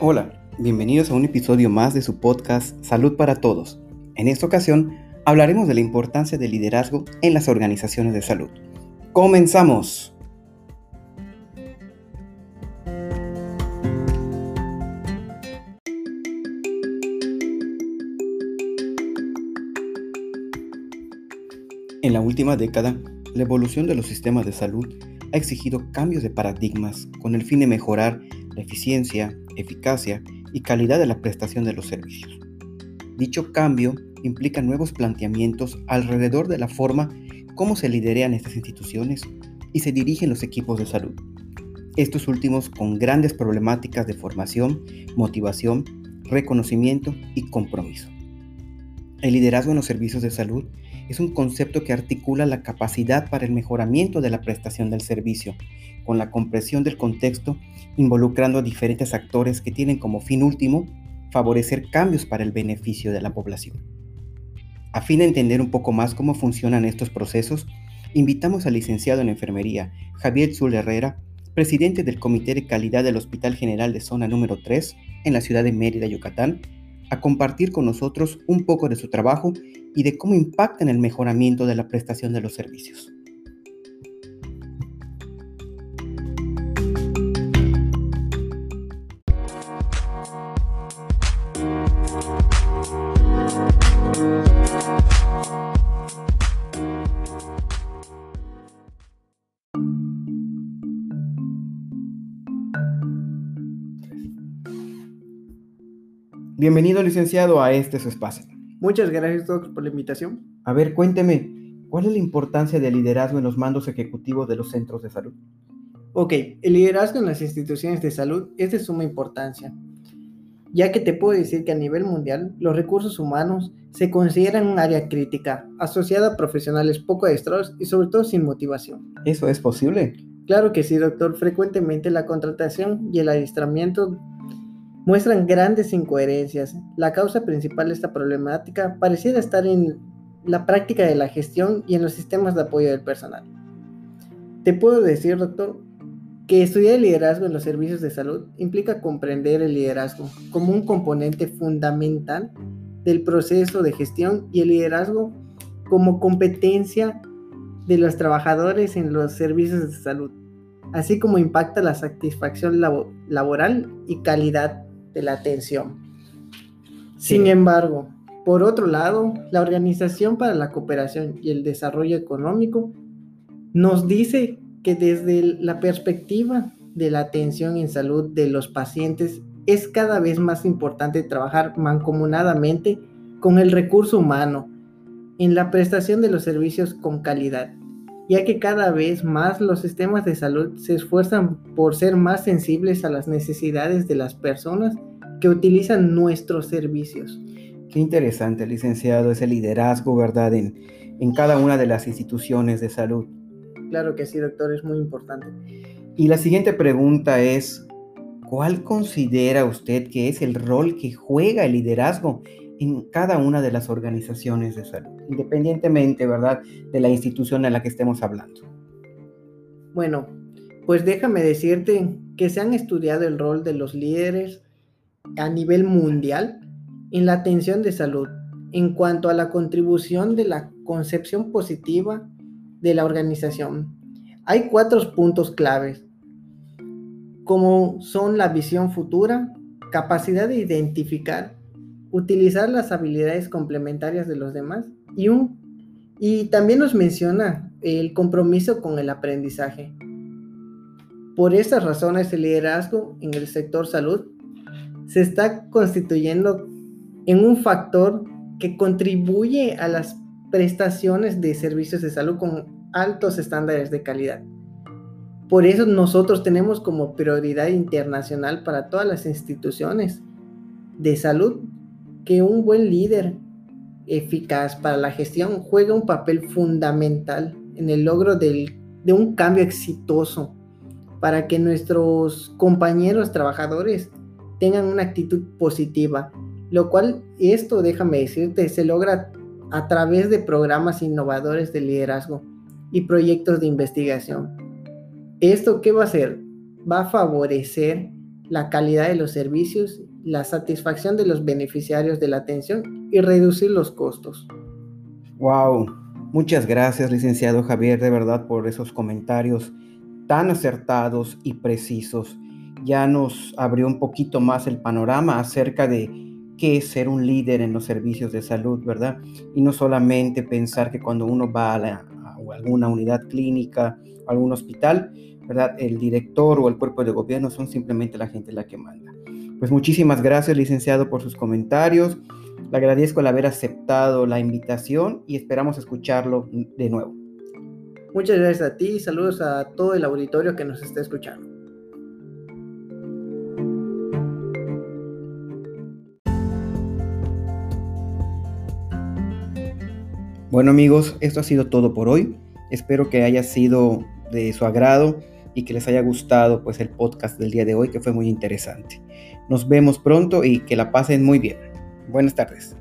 Hola, bienvenidos a un episodio más de su podcast Salud para Todos. En esta ocasión hablaremos de la importancia del liderazgo en las organizaciones de salud. ¡Comenzamos! En la última década, la evolución de los sistemas de salud ha exigido cambios de paradigmas con el fin de mejorar la eficiencia, eficacia y calidad de la prestación de los servicios. Dicho cambio implica nuevos planteamientos alrededor de la forma cómo se liderean estas instituciones y se dirigen los equipos de salud. Estos últimos con grandes problemáticas de formación, motivación, reconocimiento y compromiso. El liderazgo en los servicios de salud es un concepto que articula la capacidad para el mejoramiento de la prestación del servicio, con la comprensión del contexto, involucrando a diferentes actores que tienen como fin último favorecer cambios para el beneficio de la población. A fin de entender un poco más cómo funcionan estos procesos, invitamos al licenciado en enfermería Javier Zul Herrera, presidente del Comité de Calidad del Hospital General de Zona número 3 en la ciudad de Mérida, Yucatán, a compartir con nosotros un poco de su trabajo y de cómo impacta en el mejoramiento de la prestación de los servicios. Bienvenido, licenciado, a este su espacio. Muchas gracias, doctor, por la invitación. A ver, cuénteme, ¿cuál es la importancia del liderazgo en los mandos ejecutivos de los centros de salud? Ok, el liderazgo en las instituciones de salud es de suma importancia, ya que te puedo decir que a nivel mundial los recursos humanos se consideran un área crítica, asociada a profesionales poco adiestrados y sobre todo sin motivación. ¿Eso es posible? Claro que sí, doctor. Frecuentemente la contratación y el adiestramiento muestran grandes incoherencias. La causa principal de esta problemática pareciera estar en la práctica de la gestión y en los sistemas de apoyo del personal. Te puedo decir, doctor, que estudiar el liderazgo en los servicios de salud implica comprender el liderazgo como un componente fundamental del proceso de gestión y el liderazgo como competencia de los trabajadores en los servicios de salud, así como impacta la satisfacción laboral y calidad de la atención. Sin embargo, por otro lado, la Organización para la Cooperación y el Desarrollo Económico nos dice que desde la perspectiva de la atención en salud de los pacientes es cada vez más importante trabajar mancomunadamente con el recurso humano en la prestación de los servicios con calidad, ya que cada vez más los sistemas de salud se esfuerzan por ser más sensibles a las necesidades de las personas que utilizan nuestros servicios. Qué interesante, licenciado, ese liderazgo, ¿verdad?, en, en cada una de las instituciones de salud. Claro que sí, doctor, es muy importante. Y la siguiente pregunta es, ¿cuál considera usted que es el rol que juega el liderazgo en cada una de las organizaciones de salud, independientemente, ¿verdad?, de la institución en la que estemos hablando. Bueno, pues déjame decirte que se han estudiado el rol de los líderes a nivel mundial en la atención de salud en cuanto a la contribución de la concepción positiva de la organización. Hay cuatro puntos claves, como son la visión futura, capacidad de identificar, utilizar las habilidades complementarias de los demás y, un, y también nos menciona el compromiso con el aprendizaje. Por estas razones el liderazgo en el sector salud se está constituyendo en un factor que contribuye a las prestaciones de servicios de salud con altos estándares de calidad. Por eso nosotros tenemos como prioridad internacional para todas las instituciones de salud que un buen líder eficaz para la gestión juega un papel fundamental en el logro de un cambio exitoso para que nuestros compañeros trabajadores tengan una actitud positiva, lo cual esto, déjame decirte, se logra a través de programas innovadores de liderazgo y proyectos de investigación. ¿Esto qué va a hacer? Va a favorecer la calidad de los servicios, la satisfacción de los beneficiarios de la atención y reducir los costos. Wow, muchas gracias licenciado Javier de verdad por esos comentarios tan acertados y precisos. Ya nos abrió un poquito más el panorama acerca de qué es ser un líder en los servicios de salud, ¿verdad? Y no solamente pensar que cuando uno va a, alguna unidad clínica, o algún hospital, ¿verdad? El director o el cuerpo de gobierno son simplemente la gente la que manda. Pues muchísimas gracias, licenciado, por sus comentarios. Le agradezco el haber aceptado la invitación y esperamos escucharlo de nuevo. Muchas gracias a ti y saludos a todo el auditorio que nos está escuchando. Bueno amigos, esto ha sido todo por hoy. Espero que haya sido de su agrado y que les haya gustado pues el podcast del día de hoy que fue muy interesante. Nos vemos pronto y que la pasen muy bien. Buenas tardes.